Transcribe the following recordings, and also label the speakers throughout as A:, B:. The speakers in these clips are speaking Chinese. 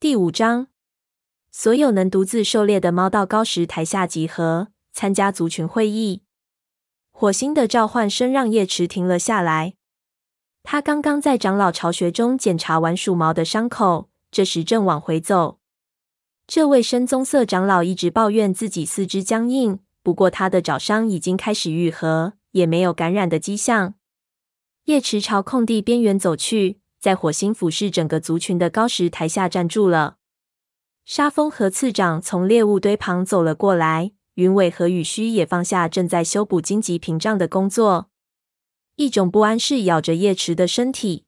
A: 第五章，所有能独自狩猎的猫到高石台下集合，参加族群会议。火星的召唤声让叶池停了下来。他刚刚在长老巢穴中检查完鼠毛的伤口，这时正往回走。这位深棕色长老一直抱怨自己四肢僵硬，不过他的爪伤已经开始愈合，也没有感染的迹象。叶池朝空地边缘走去。在火星俯视整个族群的高石台下站住了。沙风和次长从猎物堆旁走了过来，云尾和羽须也放下正在修补荆棘屏障的工作。一种不安是咬着叶池的身体。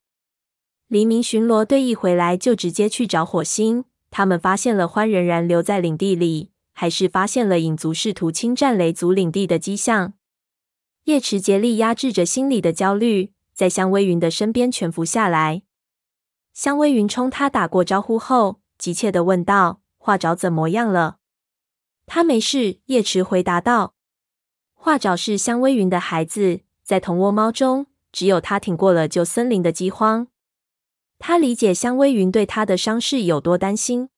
A: 黎明巡逻队一回来就直接去找火星，他们发现了獾仍然留在领地里，还是发现了影族试图侵占雷族领地的迹象。叶池竭力压制着心里的焦虑。在香微云的身边蜷伏下来，香微云冲他打过招呼后，急切地问道：“画爪怎么样了？”“他没事。”叶池回答道。画爪是香微云的孩子，在同窝猫中，只有他挺过了旧森林的饥荒。他理解香微云对他的伤势有多担心。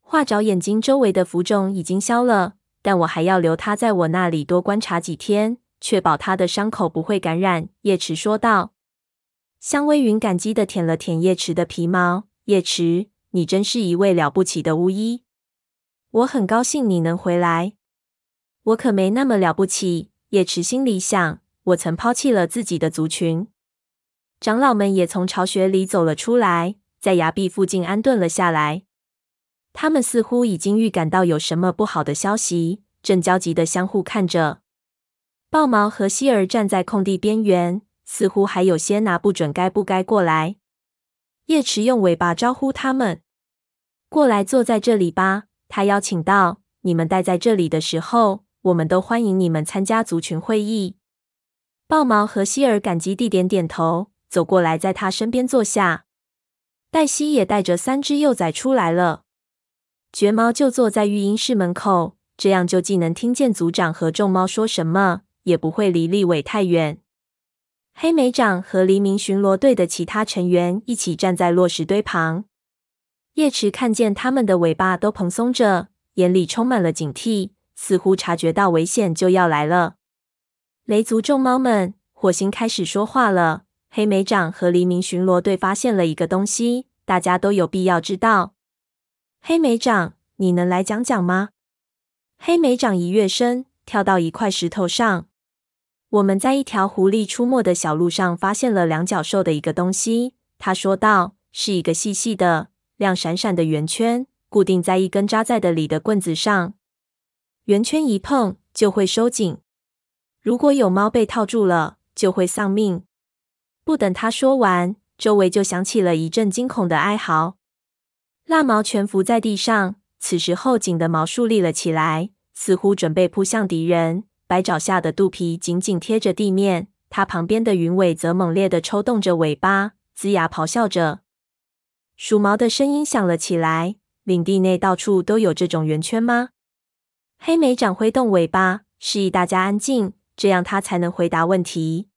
A: 画爪眼睛周围的浮肿已经消了，但我还要留他在我那里多观察几天。确保他的伤口不会感染，叶池说道。香微云感激的舔了舔叶池的皮毛。叶池，你真是一位了不起的巫医。我很高兴你能回来。我可没那么了不起，叶池心里想。我曾抛弃了自己的族群。长老们也从巢穴里走了出来，在崖壁附近安顿了下来。他们似乎已经预感到有什么不好的消息，正焦急的相互看着。豹毛和希尔站在空地边缘，似乎还有些拿不准该不该过来。叶池用尾巴招呼他们过来，坐在这里吧。他邀请道：“你们待在这里的时候，我们都欢迎你们参加族群会议。”豹毛和希尔感激地点点头，走过来，在他身边坐下。黛西也带着三只幼崽出来了。绝毛就坐在育婴室门口，这样就既能听见族长和众猫说什么。也不会离立伟太远。黑莓长和黎明巡逻队的其他成员一起站在落石堆旁。叶池看见他们的尾巴都蓬松着，眼里充满了警惕，似乎察觉到危险就要来了。雷族众猫们，火星开始说话了。黑莓长和黎明巡逻队发现了一个东西，大家都有必要知道。黑莓长，你能来讲讲吗？黑莓长一跃身，跳到一块石头上。我们在一条狐狸出没的小路上发现了两脚兽的一个东西，他说道：“是一个细细的、亮闪闪的圆圈，固定在一根扎在的里的棍子上。圆圈一碰就会收紧，如果有猫被套住了，就会丧命。”不等他说完，周围就响起了一阵惊恐的哀嚎。蜡毛蜷伏在地上，此时后颈的毛竖立了起来，似乎准备扑向敌人。白爪下的肚皮紧紧贴着地面，它旁边的云尾则猛烈地抽动着尾巴，龇牙咆哮着。鼠毛的声音响了起来：“领地内到处都有这种圆圈吗？”黑莓长挥动尾巴，示意大家安静，这样他才能回答问题。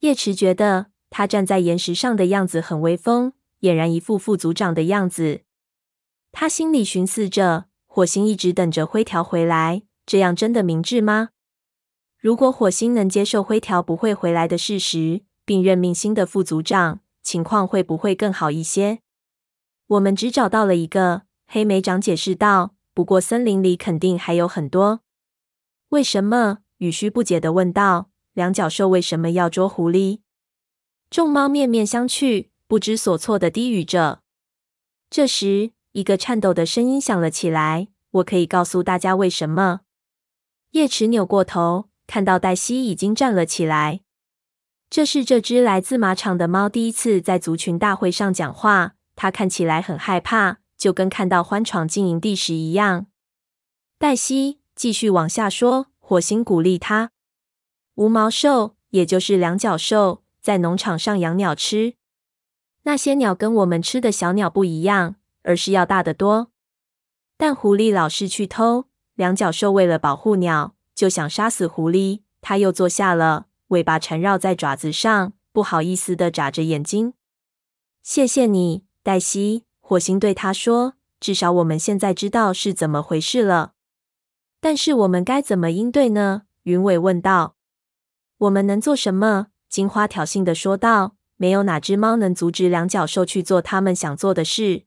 A: 叶池觉得他站在岩石上的样子很威风，俨然一副副族长的样子。他心里寻思着：火星一直等着灰条回来，这样真的明智吗？如果火星能接受灰条不会回来的事实，并任命新的副族长，情况会不会更好一些？我们只找到了一个，黑莓长解释道。不过森林里肯定还有很多。为什么？雨须不解的问道。两脚兽为什么要捉狐狸？众猫面面相觑，不知所措的低语着。这时，一个颤抖的声音响了起来：“我可以告诉大家为什么。”叶池扭过头。看到黛西已经站了起来，这是这只来自马场的猫第一次在族群大会上讲话。它看起来很害怕，就跟看到獾闯进营地时一样。黛西继续往下说，火星鼓励他：无毛兽，也就是两脚兽，在农场上养鸟吃。那些鸟跟我们吃的小鸟不一样，而是要大得多。但狐狸老是去偷，两脚兽为了保护鸟。就想杀死狐狸，他又坐下了，尾巴缠绕在爪子上，不好意思的眨着眼睛。谢谢你，黛西。火星对他说：“至少我们现在知道是怎么回事了。但是我们该怎么应对呢？”云尾问道。“我们能做什么？”金花挑衅的说道。“没有哪只猫能阻止两脚兽去做他们想做的事。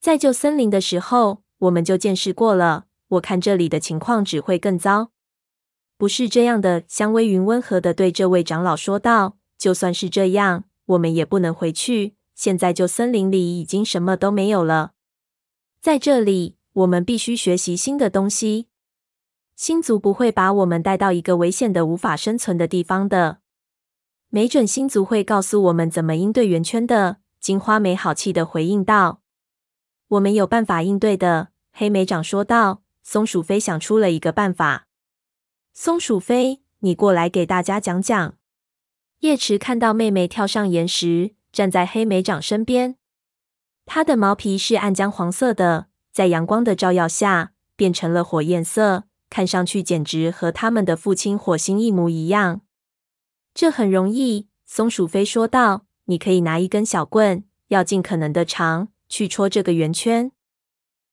A: 在旧森林的时候，我们就见识过了。我看这里的情况只会更糟。”“不是这样的。”香微云温和地对这位长老说道。“就算是这样，我们也不能回去。”现在就森林里已经什么都没有了，在这里，我们必须学习新的东西。星族不会把我们带到一个危险的、无法生存的地方的。没准星族会告诉我们怎么应对圆圈的。金花没好气地回应道：“我们有办法应对的。”黑莓长说道。松鼠飞想出了一个办法。松鼠飞，你过来给大家讲讲。叶池看到妹妹跳上岩石。站在黑莓长身边，它的毛皮是暗姜黄色的，在阳光的照耀下变成了火焰色，看上去简直和他们的父亲火星一模一样。这很容易，松鼠飞说道：“你可以拿一根小棍，要尽可能的长，去戳这个圆圈，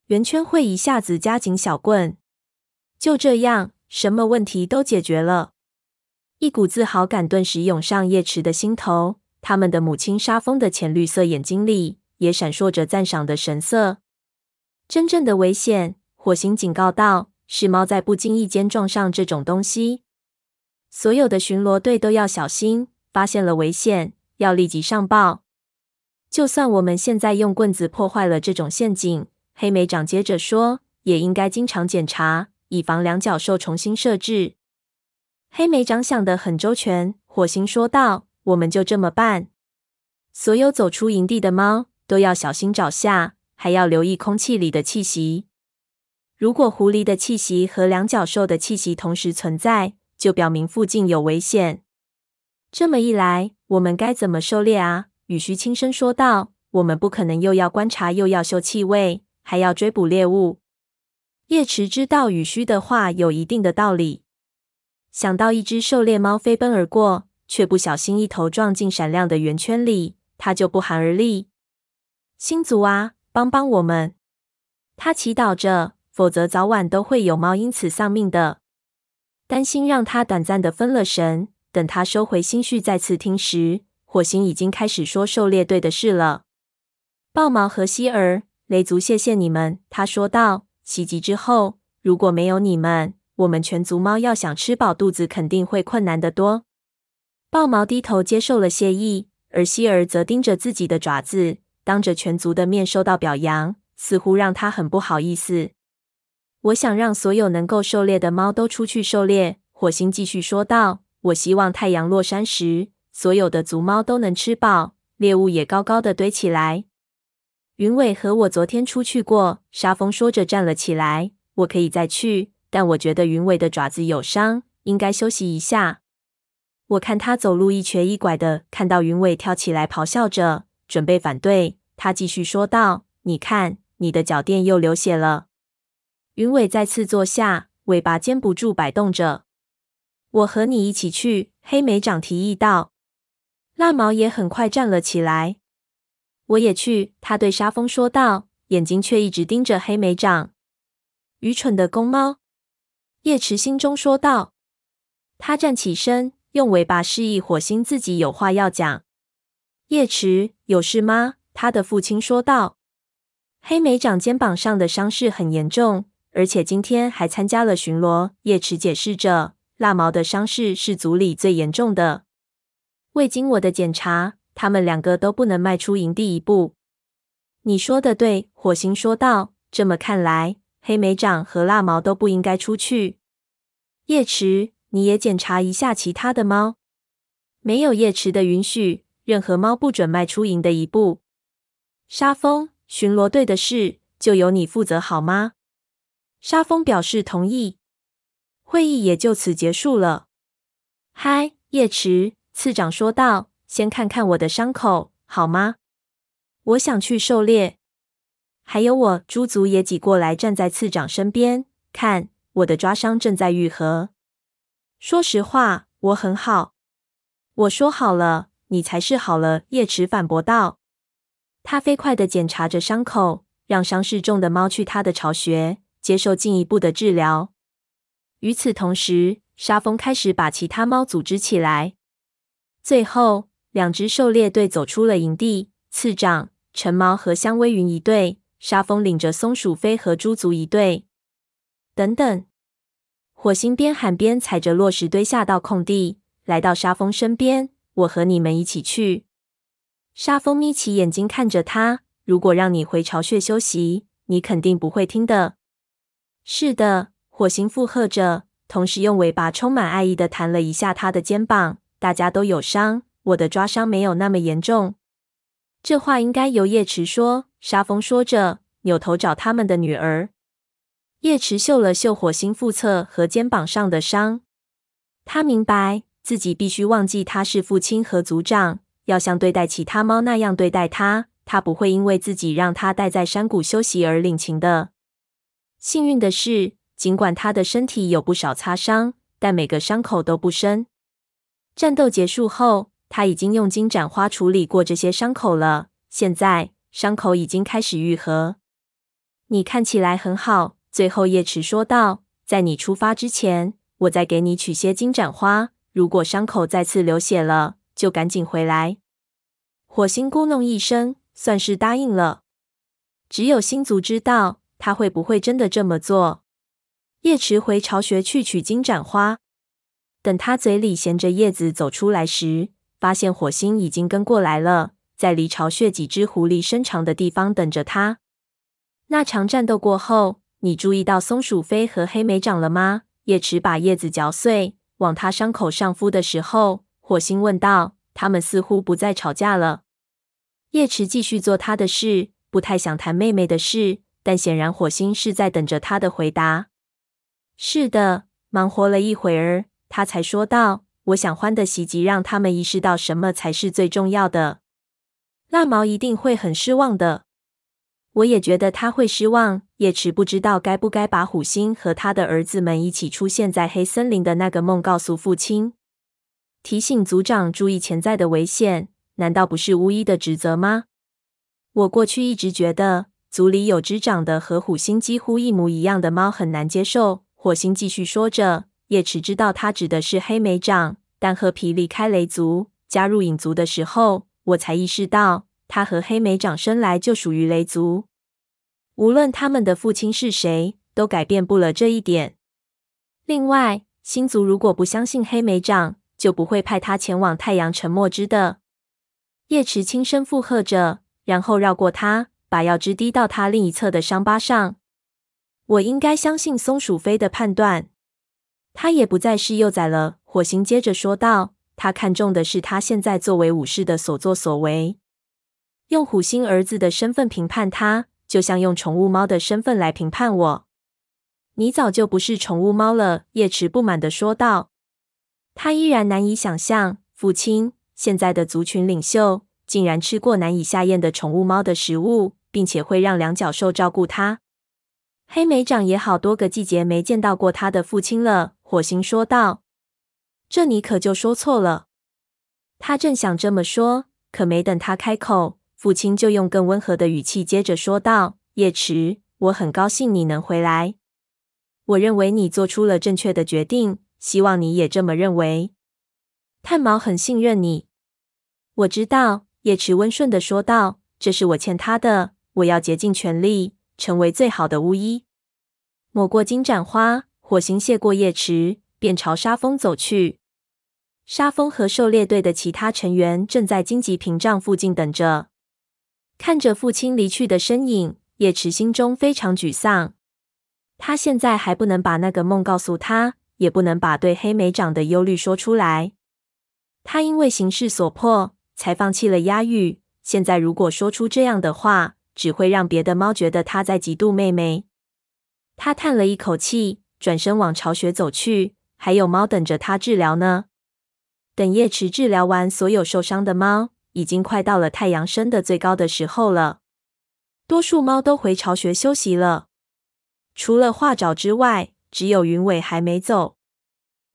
A: 圆圈会一下子夹紧小棍。就这样，什么问题都解决了。”一股自豪感顿时涌上叶池的心头。他们的母亲沙风的浅绿色眼睛里也闪烁着赞赏的神色。真正的危险，火星警告道，是猫在不经意间撞上这种东西。所有的巡逻队都要小心，发现了危险要立即上报。就算我们现在用棍子破坏了这种陷阱，黑莓长接着说，也应该经常检查，以防两脚兽重新设置。黑莓长想得很周全，火星说道。我们就这么办。所有走出营地的猫都要小心找下，还要留意空气里的气息。如果狐狸的气息和两脚兽的气息同时存在，就表明附近有危险。这么一来，我们该怎么狩猎啊？雨须轻声说道：“我们不可能又要观察，又要嗅气味，还要追捕猎物。”叶池知道羽须的话有一定的道理，想到一只狩猎猫飞奔而过。却不小心一头撞进闪亮的圆圈里，他就不寒而栗。星族啊，帮帮我们！他祈祷着，否则早晚都会有猫因此丧命的。担心让他短暂的分了神，等他收回心绪再次听时，火星已经开始说狩猎队的事了。豹毛和希儿，雷族，谢谢你们，他说道。袭击之后，如果没有你们，我们全族猫要想吃饱肚子，肯定会困难得多。豹毛低头接受了谢意，而希儿则盯着自己的爪子，当着全族的面受到表扬，似乎让他很不好意思。我想让所有能够狩猎的猫都出去狩猎。火星继续说道：“我希望太阳落山时，所有的族猫都能吃饱，猎物也高高的堆起来。”云尾和我昨天出去过，沙风说着站了起来。我可以再去，但我觉得云尾的爪子有伤，应该休息一下。我看他走路一瘸一拐的，看到云尾跳起来咆哮着，准备反对。他继续说道：“你看，你的脚垫又流血了。”云尾再次坐下，尾巴坚不住摆动着。“我和你一起去。”黑莓长提议道。蜡毛也很快站了起来。“我也去。”他对沙风说道，眼睛却一直盯着黑莓长。“愚蠢的公猫。”叶池心中说道。他站起身。用尾巴示意火星自己有话要讲。叶池，有事吗？他的父亲说道。黑莓长肩膀上的伤势很严重，而且今天还参加了巡逻。叶池解释着，蜡毛的伤势是族里最严重的。未经我的检查，他们两个都不能迈出营地一步。你说的对，火星说道。这么看来，黑莓长和蜡毛都不应该出去。夜池。你也检查一下其他的猫。没有夜池的允许，任何猫不准迈出营的一步。沙风，巡逻队的事就由你负责好吗？沙风表示同意。会议也就此结束了。嗨，夜池，次长说道，先看看我的伤口好吗？我想去狩猎。还有我，猪族也挤过来站在次长身边，看，我的抓伤正在愈合。说实话，我很好。我说好了，你才是好了。叶池反驳道。他飞快地检查着伤口，让伤势重的猫去他的巢穴接受进一步的治疗。与此同时，沙峰开始把其他猫组织起来。最后，两支狩猎队走出了营地，次长、陈毛和香薇云一队，沙蜂领着松鼠飞和猪族一队。等等，火星边喊边踩着落石堆下到空地，来到沙蜂身边。我和你们一起去。沙蜂眯起眼睛看着他。如果让你回巢穴休息，你肯定不会听的。是的，火星附和着，同时用尾巴充满爱意地弹了一下他的肩膀。大家都有伤，我的抓伤没有那么严重。这话应该由叶池说。沙风说着，扭头找他们的女儿。叶池嗅了嗅火星腹侧和肩膀上的伤，他明白自己必须忘记他是父亲和族长，要像对待其他猫那样对待他。他不会因为自己让他待在山谷休息而领情的。幸运的是，尽管他的身体有不少擦伤，但每个伤口都不深。战斗结束后，他已经用金盏花处理过这些伤口了。现在伤口已经开始愈合。你看起来很好。最后，叶池说道：“在你出发之前，我再给你取些金盏花。如果伤口再次流血了，就赶紧回来。”火星咕哝一声。算是答应了。只有星族知道他会不会真的这么做。叶池回巢穴去取金盏花，等他嘴里衔着叶子走出来时，发现火星已经跟过来了，在离巢穴几只狐狸身长的地方等着他。那场战斗过后，你注意到松鼠飞和黑莓长了吗？叶池把叶子嚼碎，往他伤口上敷的时候，火星问道：“他们似乎不再吵架了。”叶池继续做他的事，不太想谈妹妹的事，但显然火星是在等着他的回答。是的，忙活了一会儿，他才说道：“我想欢的袭击让他们意识到什么才是最重要的。蜡毛一定会很失望的。我也觉得他会失望。”叶池不知道该不该把虎星和他的儿子们一起出现在黑森林的那个梦告诉父亲，提醒族长注意潜在的危险。难道不是巫医的职责吗？我过去一直觉得族里有只长得和虎星几乎一模一样的猫很难接受。火星继续说着，叶池知道他指的是黑莓长，但褐皮离开雷族加入影族的时候，我才意识到他和黑莓长生来就属于雷族。无论他们的父亲是谁，都改变不了这一点。另外，星族如果不相信黑莓长，就不会派他前往太阳沉没之的。叶池轻声附和着，然后绕过他，把药汁滴到他另一侧的伤疤上。我应该相信松鼠飞的判断。他也不再是幼崽了。火星接着说道：“他看重的是他现在作为武士的所作所为。用虎星儿子的身份评判他，就像用宠物猫的身份来评判我。你早就不是宠物猫了。”叶池不满地说道。他依然难以想象，父亲。现在的族群领袖竟然吃过难以下咽的宠物猫的食物，并且会让两脚兽照顾他。黑莓长也好多个季节没见到过他的父亲了。火星说道：“这你可就说错了。”他正想这么说，可没等他开口，父亲就用更温和的语气接着说道：“叶池，我很高兴你能回来。我认为你做出了正确的决定，希望你也这么认为。”炭毛很信任你，我知道。叶池温顺地说道：“这是我欠他的，我要竭尽全力成为最好的巫医。”抹过金盏花，火星谢过叶池，便朝沙峰走去。沙峰和狩猎队的其他成员正在荆棘屏障附近等着，看着父亲离去的身影，叶池心中非常沮丧。他现在还不能把那个梦告诉他，也不能把对黑莓长的忧虑说出来。他因为形势所迫，才放弃了压育。现在如果说出这样的话，只会让别的猫觉得他在嫉妒妹妹。他叹了一口气，转身往巢穴走去。还有猫等着他治疗呢。等叶池治疗完所有受伤的猫，已经快到了太阳升得最高的时候了。多数猫都回巢穴休息了，除了画爪之外，只有云尾还没走。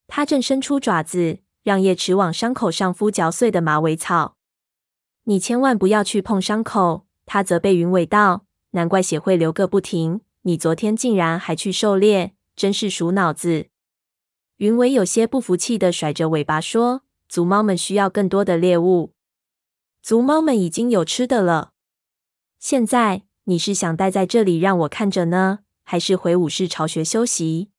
A: 他正伸出爪子。让叶池往伤口上敷嚼碎的马尾草。你千万不要去碰伤口，他责备云尾道：“难怪血会流个不停，你昨天竟然还去狩猎，真是鼠脑子。”云尾有些不服气的甩着尾巴说：“族猫们需要更多的猎物，族猫们已经有吃的了。现在你是想待在这里让我看着呢，还是回武士巢穴休息？”“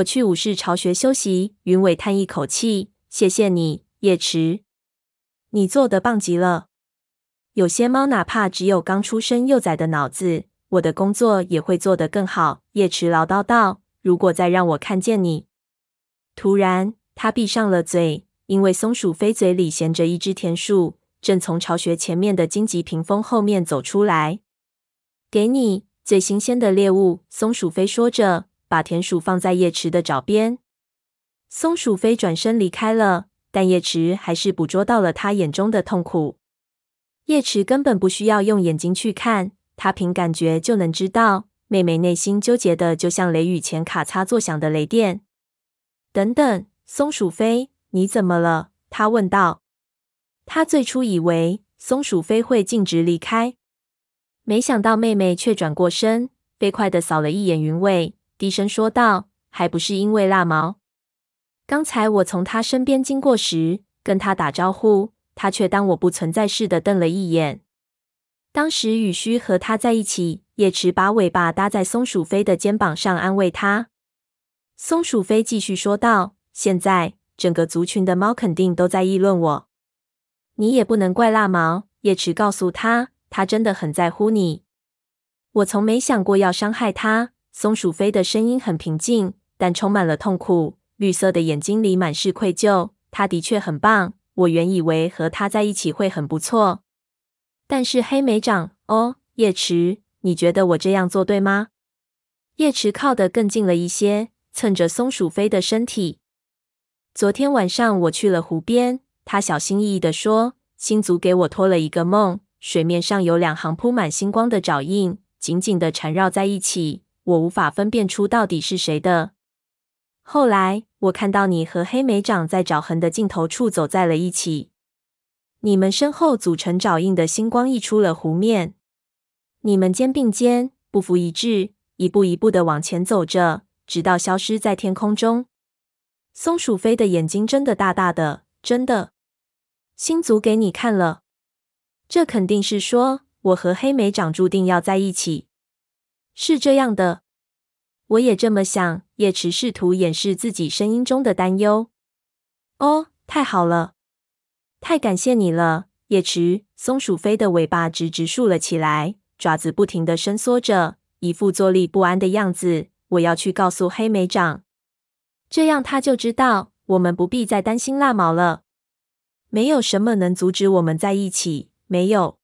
A: 我去武士巢穴休息。”云尾叹一口气：“谢谢你，叶池，你做的棒极了。”有些猫哪怕只有刚出生幼崽的脑子，我的工作也会做得更好。叶池唠叨道：“如果再让我看见你……”突然，他闭上了嘴，因为松鼠飞嘴里衔着一只田鼠，正从巢穴前面的荆棘屏风后面走出来。“给你最新鲜的猎物。”松鼠飞说着，把田鼠放在叶池的爪边。松鼠飞转身离开了，但叶池还是捕捉到了他眼中的痛苦。叶池根本不需要用眼睛去看，他凭感觉就能知道，妹妹内心纠结的就像雷雨前咔嚓作响的雷电。等等，松鼠飞，你怎么了？他问道。他最初以为松鼠飞会径直离开，没想到妹妹却转过身，飞快的扫了一眼云尾，低声说道：“还不是因为蜡毛。刚才我从他身边经过时，跟他打招呼。”他却当我不存在似的瞪了一眼。当时羽须和他在一起，叶池把尾巴搭在松鼠飞的肩膀上安慰他。松鼠飞继续说道：“现在整个族群的猫肯定都在议论我，你也不能怪蜡毛。”叶池告诉他：“他真的很在乎你。我从没想过要伤害他。”松鼠飞的声音很平静，但充满了痛苦，绿色的眼睛里满是愧疚。他的确很棒。我原以为和他在一起会很不错，但是黑莓长哦，叶池，你觉得我这样做对吗？叶池靠得更近了一些，蹭着松鼠飞的身体。昨天晚上我去了湖边，他小心翼翼地说：“星族给我托了一个梦，水面上有两行铺满星光的爪印，紧紧地缠绕在一起，我无法分辨出到底是谁的。”后来，我看到你和黑莓长在爪痕的尽头处走在了一起，你们身后组成爪印的星光溢出了湖面，你们肩并肩，步幅一致，一步一步的往前走着，直到消失在天空中。松鼠飞的眼睛睁得大大的，真的，星族给你看了，这肯定是说我和黑莓长注定要在一起，是这样的。我也这么想。叶池试图掩饰自己声音中的担忧。哦，太好了，太感谢你了，叶池。松鼠飞的尾巴直直竖了起来，爪子不停地伸缩着，一副坐立不安的样子。我要去告诉黑莓长，这样他就知道我们不必再担心蜡毛了。没有什么能阻止我们在一起，没有。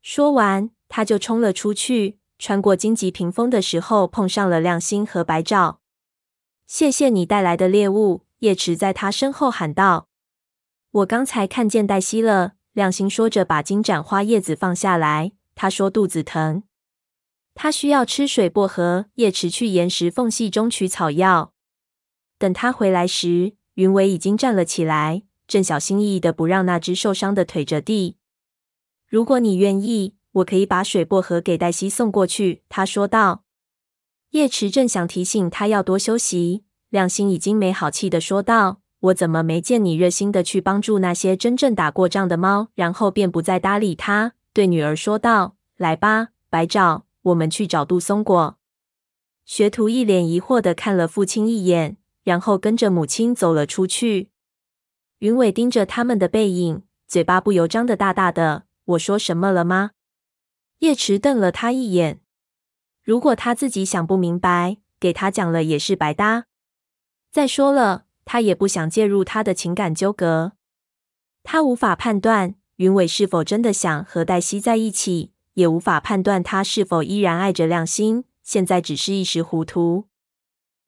A: 说完，他就冲了出去。穿过荆棘屏风的时候，碰上了亮星和白照。谢谢你带来的猎物，叶池在他身后喊道。我刚才看见黛西了。亮星说着，把金盏花叶子放下来。他说肚子疼，他需要吃水薄荷。叶池去岩石缝隙中取草药。等他回来时，云伟已经站了起来，正小心翼翼的不让那只受伤的腿着地。如果你愿意。我可以把水薄荷给黛西送过去，他说道。叶池正想提醒他要多休息，亮星已经没好气的说道：“我怎么没见你热心的去帮助那些真正打过仗的猫？”然后便不再搭理他，对女儿说道：“来吧，白爪，我们去找杜松果。”学徒一脸疑惑的看了父亲一眼，然后跟着母亲走了出去。云伟盯着他们的背影，嘴巴不由张得大大的。我说什么了吗？叶池瞪了他一眼。如果他自己想不明白，给他讲了也是白搭。再说了，他也不想介入他的情感纠葛。他无法判断云伟是否真的想和黛西在一起，也无法判断他是否依然爱着亮星。现在只是一时糊涂。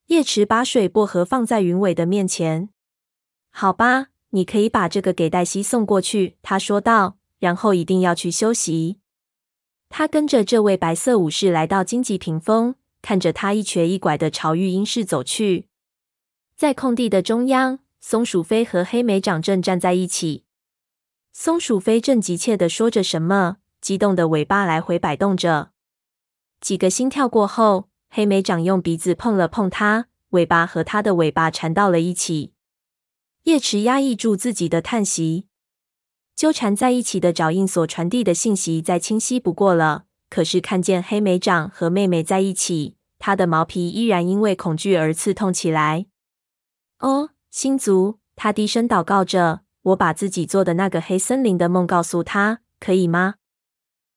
A: 叶池把水薄荷放在云伟的面前。好吧，你可以把这个给黛西送过去。他说道，然后一定要去休息。他跟着这位白色武士来到荆棘屏风，看着他一瘸一拐的朝育婴室走去。在空地的中央，松鼠飞和黑莓长正站在一起。松鼠飞正急切地说着什么，激动的尾巴来回摆动着。几个心跳过后，黑莓长用鼻子碰了碰它，尾巴和它的尾巴缠到了一起。叶池压抑住自己的叹息。纠缠在一起的爪印所传递的信息再清晰不过了。可是看见黑莓长和妹妹在一起，他的毛皮依然因为恐惧而刺痛起来。哦，星族，他低声祷告着：“我把自己做的那个黑森林的梦告诉他，可以吗？”